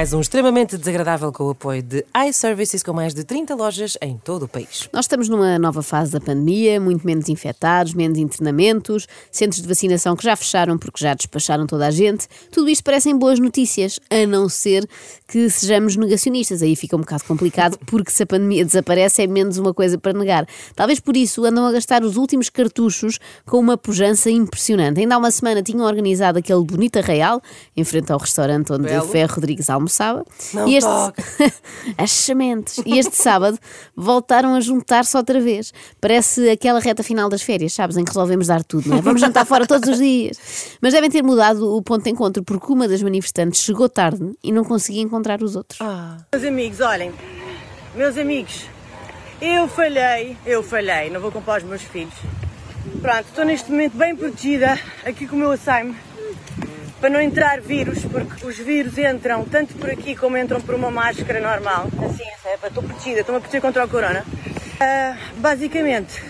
Mais um extremamente desagradável com o apoio de iServices com mais de 30 lojas em todo o país. Nós estamos numa nova fase da pandemia, muito menos infectados, menos internamentos, centros de vacinação que já fecharam porque já despacharam toda a gente. Tudo isto parecem boas notícias, a não ser que sejamos negacionistas. Aí fica um bocado complicado porque se a pandemia desaparece é menos uma coisa para negar. Talvez por isso andam a gastar os últimos cartuchos com uma pujança impressionante. Ainda há uma semana tinham organizado aquele Bonita Real em frente ao restaurante onde Belo. o Ferro Rodrigues almoçava. Não e este... As sementes. E este sábado voltaram a juntar-se outra vez. Parece aquela reta final das férias, sabes, em que resolvemos dar tudo, não é? Vamos jantar fora todos os dias. Mas devem ter mudado o ponto de encontro, porque uma das manifestantes chegou tarde e não conseguia encontrar os outros. Meus amigos, olhem, meus amigos, eu falhei, eu falhei, não vou comprar os meus filhos. Pronto, estou neste momento bem protegida aqui com o meu assaime para não entrar vírus, porque os vírus entram tanto por aqui como entram por uma máscara normal. Assim, é, estou protegida, estou-me a proteger contra o corona. Ah, basicamente,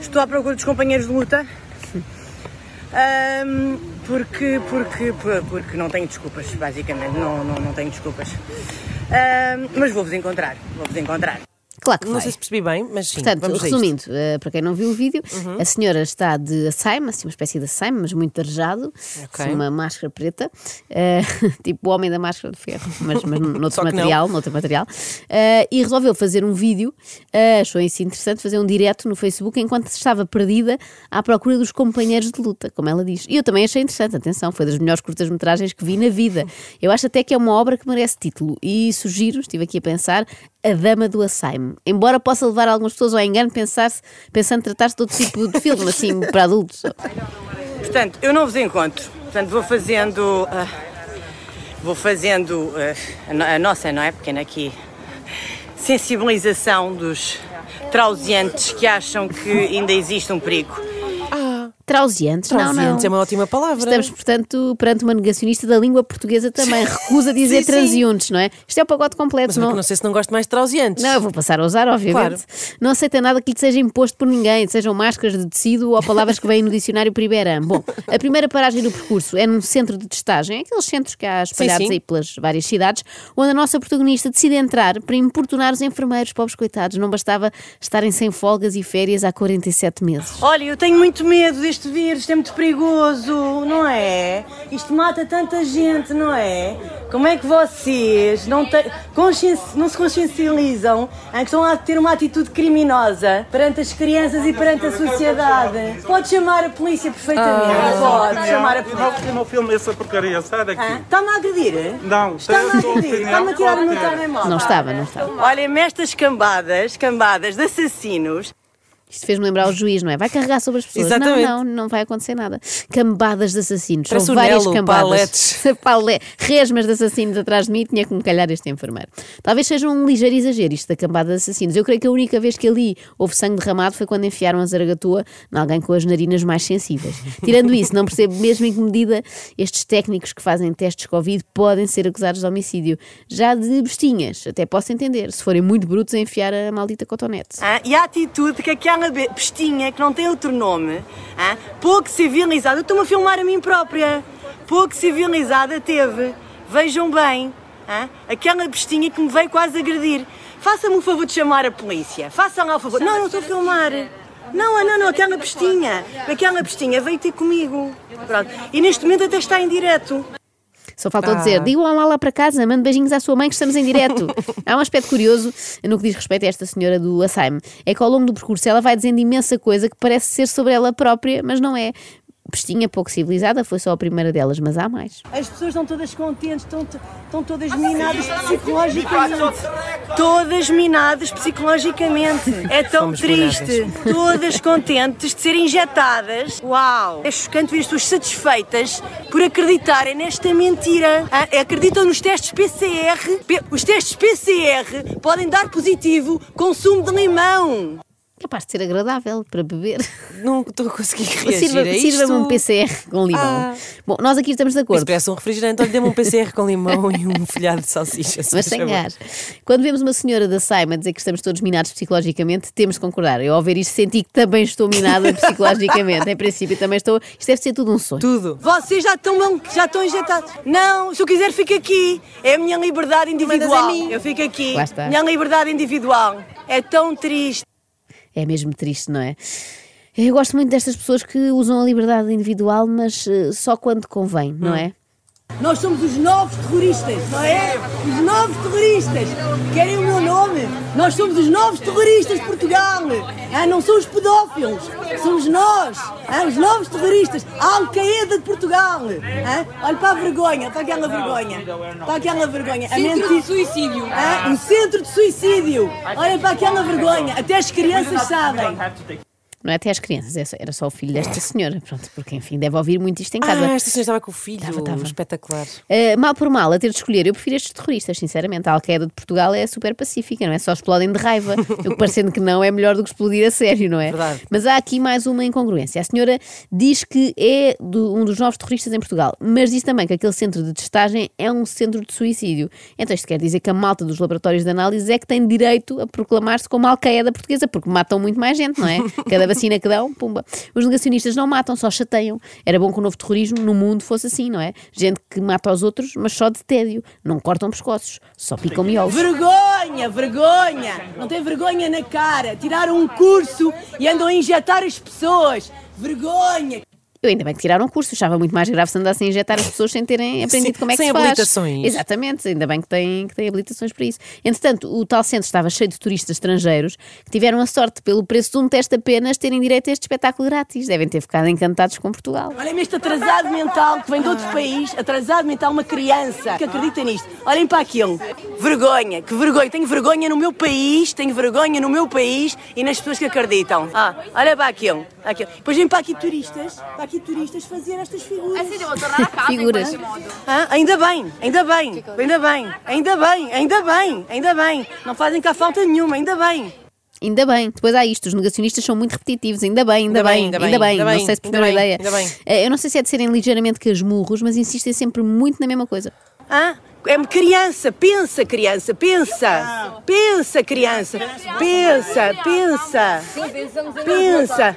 estou à procura dos companheiros de luta. Ahm, porque, porque, por- porque não tenho desculpas, basicamente, não, não, não tenho desculpas. Ahm, mas vou-vos encontrar, vou-vos encontrar. Claro que Não vai. sei se percebi bem, mas sim, Portanto, resumindo, eh, para quem não viu o vídeo, a senhora está de assaime, assim, uma espécie de assaime, mas muito arejado, Ok. assim, uma máscara preta, eh, tipo o homem da máscara de ferro, mas, mas noutro não. material, noutro material, eh, e resolveu fazer um vídeo, achou isso interessante, fazer um direto no Facebook enquanto estava perdida à procura dos companheiros de luta, como ela diz. E eu também achei interessante, atenção, foi das melhores curtas-metragens que vi na vida. Eu acho até que é uma obra que merece título, e sugiro, estive aqui a pensar, A Dama do Assaime. Embora possa levar algumas pessoas ao engano pensar pensando tratar-se de outro tipo de filme, assim, para adultos. Portanto, eu não vos encontro. Portanto, vou fazendo. ah, vou fazendo ah, a a nossa, não é? Pequena aqui. Sensibilização dos trauseantes que acham que ainda existe um perigo. Trauseantes? Não, não. Transientes é uma ótima palavra. Estamos, portanto, perante uma negacionista da língua portuguesa também. Recusa dizer Sim, sim. transeuntes, não é? Isto é o pacote completo. Mas não... não sei se não gosto mais de trauseantes. Não, eu vou passar a usar, obviamente. Claro. Não aceita nada que lhe seja imposto por ninguém, sejam máscaras de tecido ou palavras que vêm no dicionário Priberam. Bom, a primeira paragem do percurso é num centro de testagem, aqueles centros que há espalhados sim. aí pelas várias cidades, onde a nossa protagonista decide entrar para importunar os enfermeiros, pobres coitados. Não bastava estarem sem folgas e férias há 47 meses. Olha, eu tenho muito medo deste vírus, isto é muito perigoso, não é? Isto mata tanta gente, não é? Como é que vocês não, têm, conscienci- não se consciencializam em que estão a ter uma atitude criminosa perante as crianças e perante a sociedade? Pode chamar a polícia perfeitamente, pode chamar a polícia. Não, filme essa porcaria, sai daqui. Está-me a agredir? Não, Está-me a agredir, está-me a tirar o meu telemóvel. Não estava, não estava. Olhem-me estas cambadas, cambadas de assassinos. Isto fez-me lembrar o juiz, não é? Vai carregar sobre as pessoas. Exatamente. Não, não, não vai acontecer nada. Cambadas de assassinos. Parece São várias Nelo, cambadas. paletes. Palé- Resmas de assassinos atrás de mim tinha que me calhar este enfermeiro. Talvez seja um ligeiro exagero isto da cambada de assassinos. Eu creio que a única vez que ali houve sangue derramado foi quando enfiaram a zaragatua em alguém com as narinas mais sensíveis. Tirando isso, não percebo mesmo em que medida estes técnicos que fazem testes Covid podem ser acusados de homicídio. Já de bestinhas, até posso entender, se forem muito brutos a enfiar a maldita cotonete. Ah, e a atitude que aquela bestinha, que não tem outro nome, ah, pouco civilizada, estou-me a filmar a mim própria, pouco civilizada teve. Vejam bem, ah, aquela bestinha que me veio quase agredir. Faça-me o favor de chamar a polícia. Façam lá o favor. Não, não estou a filmar. Não, não, não, aquela bestinha. Aquela bestinha veio ter comigo. Pronto. E neste momento até está em direto. Só faltou Ah. dizer, digam lá lá para casa, mande beijinhos à sua mãe que estamos em direto. Há um aspecto curioso no que diz respeito a esta senhora do Assaime. É que ao longo do percurso ela vai dizendo imensa coisa que parece ser sobre ela própria, mas não é. Pestinha pouco civilizada foi só a primeira delas, mas há mais. As pessoas estão todas contentes, estão, estão todas minadas psicologicamente. Todas minadas psicologicamente. É tão Fomos triste. Todas contentes de serem injetadas. Uau! É chocante ver as pessoas satisfeitas por acreditarem nesta mentira. Ah, Acreditam nos testes PCR. Os testes PCR podem dar positivo consumo de limão. Capaz de ser agradável para beber. Não estou a conseguir reagir Sirva- a isto. Sirva-me um PCR com limão. Ah. Bom, nós aqui estamos de acordo. parece um refrigerante. Olha, dê-me um PCR com limão e um folhado de salsicha. se Mas sem gás. Quando vemos uma senhora da Saima dizer que estamos todos minados psicologicamente, temos de concordar. Eu, ao ver isto, senti que também estou minada psicologicamente. Em princípio, também estou. Isto deve ser tudo um sonho. Tudo. Vocês já estão, bom- já estão injetados. Não, se eu quiser, fico aqui. É a minha liberdade individual. Eu fico aqui. Lá está. Minha liberdade individual. É tão triste. É mesmo triste, não é? Eu gosto muito destas pessoas que usam a liberdade individual, mas eh, só quando convém, não é? Nós somos os novos terroristas, não é? Os novos terroristas. Querem o meu nome? Nós somos os novos terroristas de Portugal. Ah, não são os pedófilos, somos nós, ah, os novos terroristas. A Al-Qaeda de Portugal. Ah, olha para a vergonha, para aquela vergonha. Para aquela vergonha. A Centro de suicídio. Ah, um centro de suicídio. Olha para aquela vergonha. Até as crianças sabem. Não é até as crianças, é era só o filho desta senhora, pronto, porque enfim, deve ouvir muito isto em casa. Ah, esta senhora estava com o filho. Estava, estava. Espetacular. Uh, mal por mal, a ter de escolher, eu prefiro estes terroristas, sinceramente. A Al-Qaeda de Portugal é super pacífica, não é? Só explodem de raiva. Eu parecendo que não, é melhor do que explodir a sério, não é? Verdade. Mas há aqui mais uma incongruência. A senhora diz que é do- um dos novos terroristas em Portugal, mas diz também que aquele centro de testagem é um centro de suicídio. Então isto quer dizer que a malta dos laboratórios de análise é que tem direito a proclamar-se como Al-Qaeda portuguesa, porque matam muito mais gente, não é? Cada vacina que dão, pumba. Os negacionistas não matam, só chateiam. Era bom que o novo terrorismo no mundo fosse assim, não é? Gente que mata os outros, mas só de tédio. Não cortam pescoços, só picam miolos. Vergonha, vergonha! Não tem vergonha na cara. Tiraram um curso e andam a injetar as pessoas. Vergonha! Eu ainda bem que tiraram o curso, achava muito mais grave se andassem a injetar as pessoas sem terem aprendido Sim, como é que sem se faz. habilitações. Exatamente, ainda bem que têm, que têm habilitações para isso. Entretanto, o tal centro estava cheio de turistas estrangeiros que tiveram a sorte, pelo preço de um teste apenas, terem direito a este espetáculo grátis. Devem ter ficado encantados com Portugal. Olhem-me este atrasado mental que vem de outro país, atrasado mental, uma criança que acredita nisto. Olhem para aquilo. Vergonha, que vergonha. Tenho vergonha no meu país, tenho vergonha no meu país e nas pessoas que acreditam. Ah, olha para aquilo. Aquilo. Depois vêm para aqui turistas, para aqui turistas fazer estas figuras. Assim, eu vou tornar a casa Figuras. Ah, ainda bem, ainda bem, ainda bem, ainda bem, ainda bem, ainda bem. Não fazem cá falta nenhuma, ainda bem. Ainda bem, depois há isto, os negacionistas são muito repetitivos, ainda bem, ainda, bem, ainda bem, ainda não bem, sei se ainda perceberam a bem, ideia. ainda bem. Eh, Eu não sei se é de serem ligeiramente casmurros, mas insistem sempre muito na mesma coisa. Ah, é criança, pensa criança, pensa, pensa criança, pensa, pensa, pensa, pensa. Pensa,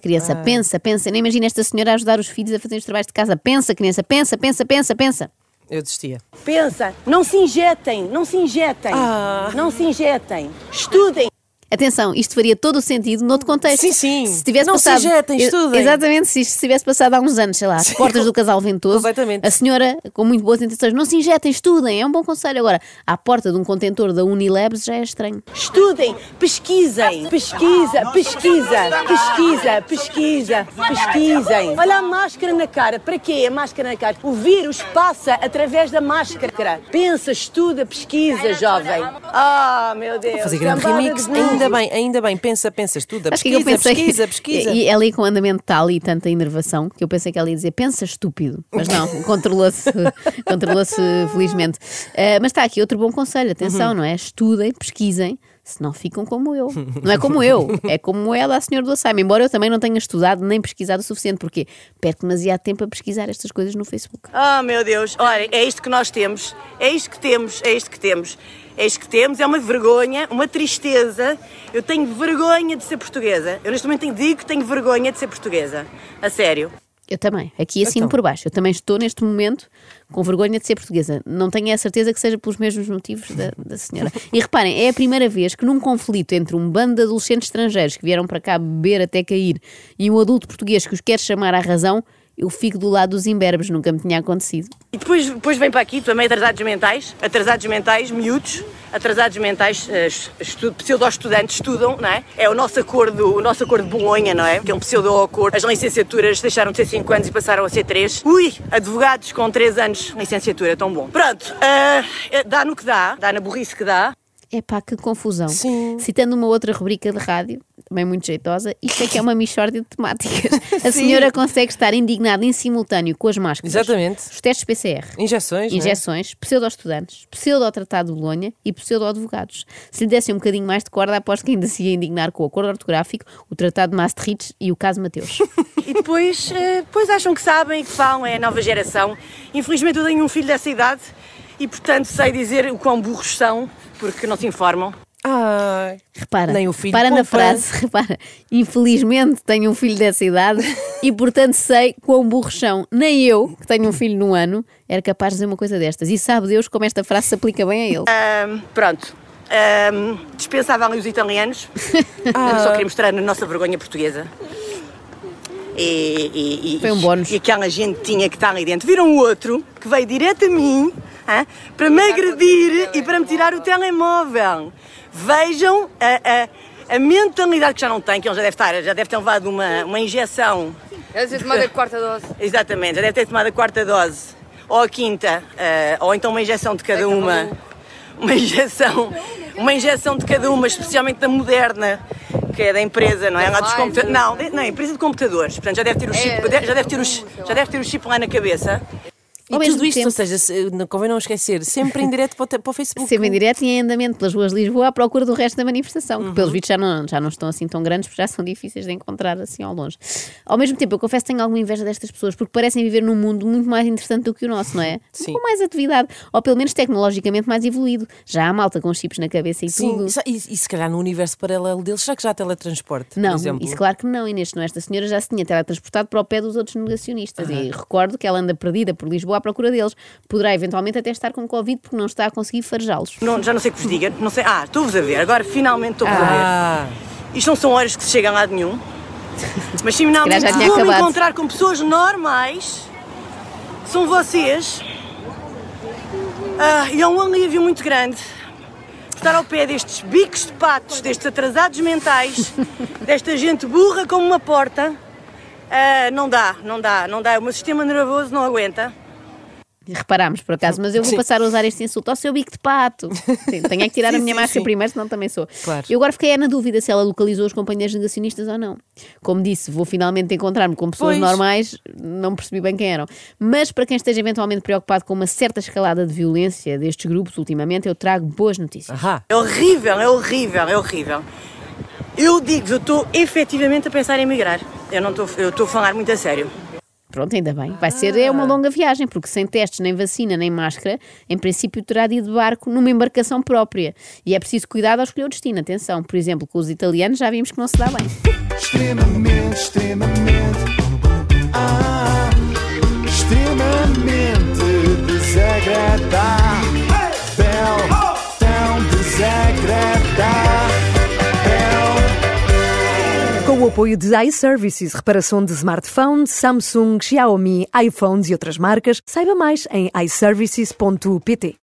criança, pensa, pensa. Nem imagina esta senhora a ajudar os filhos a fazer os trabalhos de casa. Pensa, criança, pensa, pensa, pensa, pensa. Eu desistia. Pensa, não se injetem, não se injetem, Ah. não se injetem, estudem. Atenção, isto faria todo o sentido noutro contexto. Sim, sim. Se tivesse Não se passado, injetem, Ex- estudem. Exatamente, se isto se tivesse passado há uns anos, sei lá, às portas do casal ventoso, Completamente. a senhora, com muito boas intenções, não se injetem, estudem, é um bom conselho. Agora, à porta de um contentor da Unilabs já é estranho. Estudem, pesquisem, pesquisa, pesquisa, pesquisa, pesquisa, pesquisem. Olha a máscara na cara, para quê a máscara na cara? O vírus passa através da máscara. Pensa, estuda, pesquisa, jovem. Ah, meu Deus. Fazer grande remix. Ainda bem, ainda bem. Pensa, pensa, estuda. Acho que eu Pesquisa, pensei pesquisa, pesquisa. E, e ali com o andamento tal e tanta enervação que eu pensei que ela ia dizer pensa estúpido, mas não, controlou-se controlou-se felizmente. Eh, mas está aqui outro bom conselho, Uhum. atenção, não é? Estudem, pesquisem, senão ficam como eu. Não é como eu, é como ela, a senhora do Açaime. Embora eu também não tenha estudado nem pesquisado o suficiente, porque perco demasiado tempo a pesquisar estas coisas no Facebook. Ah, meu Deus. Olha, é isto que nós temos. É isto que temos. É isto que temos. É isto que temos. É uma vergonha, uma tristeza. Eu tenho vergonha de ser portuguesa. Eu neste momento digo que tenho vergonha de ser portuguesa. A sério. Eu também, aqui assino Então. por baixo. Eu também estou neste momento com vergonha de ser portuguesa. Não tenho a certeza que seja pelos mesmos motivos da, da senhora. E reparem, é a primeira vez que num conflito entre um bando de adolescentes estrangeiros que vieram para cá beber até cair e um adulto português que os quer chamar à razão, eu fico do lado dos imberbes. Nunca me tinha acontecido. E depois, depois vem para aqui também atrasados mentais. Atrasados mentais, miúdos. Atrasados mentais, eh, estu, pseudo-estudantes estudam, não é? É o nosso acordo, o nosso acordo de Bolonha, não é? Que é um pseudo-acordo. As licenciaturas deixaram de ser 5 anos e passaram a ser 3. Ui, advogados com 3 anos de licenciatura, tão bom. Pronto, eh, dá no que dá, dá na burrice que dá. É pá, que confusão. Sim. Citando uma outra rubrica de rádio, bem muito jeitosa, isto é que é uma mixórdia de temáticas. A senhora consegue estar indignada em simultâneo com as máscaras, Exatamente. os testes PCR, Injeções, é? injeções, pseudo-estudantes, pseudo-tratado de Bolonha e pseudo-advogados. Se lhe dessem um bocadinho mais de corda, aposto que ainda se ia indignar com o acordo ortográfico, o tratado de Maastricht e o caso Mateus. E depois, eh, depois acham que sabem e que falam, é a nova geração. Infelizmente eu tenho um filho dessa idade e, portanto, sei dizer o quão burros são, porque não se informam. Ai. Repara, Nem o filho repara na poupa. frase, repara. Infelizmente tenho um filho dessa idade e, portanto, sei quão burros são. Nem eu, que tenho um filho no ano, era capaz de dizer uma coisa destas. E sabe Deus como esta frase se aplica bem a ele. Ahm, pronto. Ahm, dispensava ali os italianos. Só queria mostrar a nossa vergonha portuguesa. E, e- e- Foi um bónus. E aquela gente tinha que estar ali dentro. Viram o outro que veio direto a mim para me agredir e para me tirar o telemóvel. Vejam a, a- a mentalidade que já não tem, que ele já deve estar, já deve ter levado uma, uma injeção. É dizer, tomada a quarta dose. Exatamente, já deve ter tomado a quarta dose, ou a quinta, eh, ou então uma injeção de cada uma. Uma injeção, uma injeção de cada uma, especialmente da Moderna, que é da empresa, não é? Lá dos computadores. Não, não, empresa de computadores. Portanto, já deve ter o chip, É, já deve ter o, já deve ter o chip lá na cabeça. E Ao tudo mesmo isto, tempo- ou seja, se, não convém não esquecer, sempre em direto para, para o Facebook. Sempre em direto e em andamento pelas ruas de Lisboa à procura do resto da manifestação, que Uhum. pelos vídeos já não, já não estão assim tão grandes, porque já são difíceis de encontrar assim ao longe. Ao mesmo tempo, eu confesso que tenho alguma inveja destas pessoas, porque parecem viver num mundo muito mais interessante do que o nosso, não é? Sim. Com mais atividade, ou pelo menos tecnologicamente mais evoluído. Já há malta com chips na cabeça e Sim, tudo. e, e se calhar no universo paralelo deles, será que já há teletransporte? por Não, isso claro que não, Inês, não. Esta senhora já se tinha teletransportado para o pé dos outros negacionistas e recordo que ela anda perdida por Lisboa à procura deles. Poderá eventualmente até estar com Covid porque não está a conseguir farejá-los. Não, já não sei o que vos diga, não sei. Ah, estou-vos a ver, agora finalmente estou-vos a ver. Ah, Isto não são horas que se chega a lado nenhum. Mas finalmente vou-me acabado. encontrar com pessoas normais. São vocês. Ah, e é um alívio muito grande estar ao pé destes bicos de patos, destes atrasados mentais, desta gente burra como uma porta. Ah, não dá, não dá, não dá. O meu sistema nervoso não aguenta. Reparámos, por acaso, mas eu vou Sim. passar a usar este insulto ao seu bico de pato. Sim, tenho é que tirar a Sim, minha sim, máscara primeiro, senão também sou. Claro. Eu agora fiquei é na dúvida se ela localizou os companheiros negacionistas ou não. Como disse, vou finalmente encontrar-me com pessoas Pois. normais, não percebi bem quem eram. Mas para quem esteja eventualmente preocupado com uma certa escalada de violência destes grupos ultimamente, eu trago boas notícias. ahá. É horrível, é horrível, é horrível. Eu digo, eu estou efetivamente a pensar em emigrar. Eu não estou, eu estou a falar muito a sério. Pronto, ainda bem. Vai ser é uma longa viagem, porque sem testes, nem vacina, nem máscara, em princípio terá de ir de barco numa embarcação própria. E é preciso cuidado ao escolher o destino. Atenção, por exemplo, com os italianos já vimos que não se dá bem. Extremamente, extremamente. Ah, extremamente desagradável. Apoio de iServices, reparação de smartphones, Samsung, Xiaomi, iPhones e outras marcas, saiba mais em iServices.pt.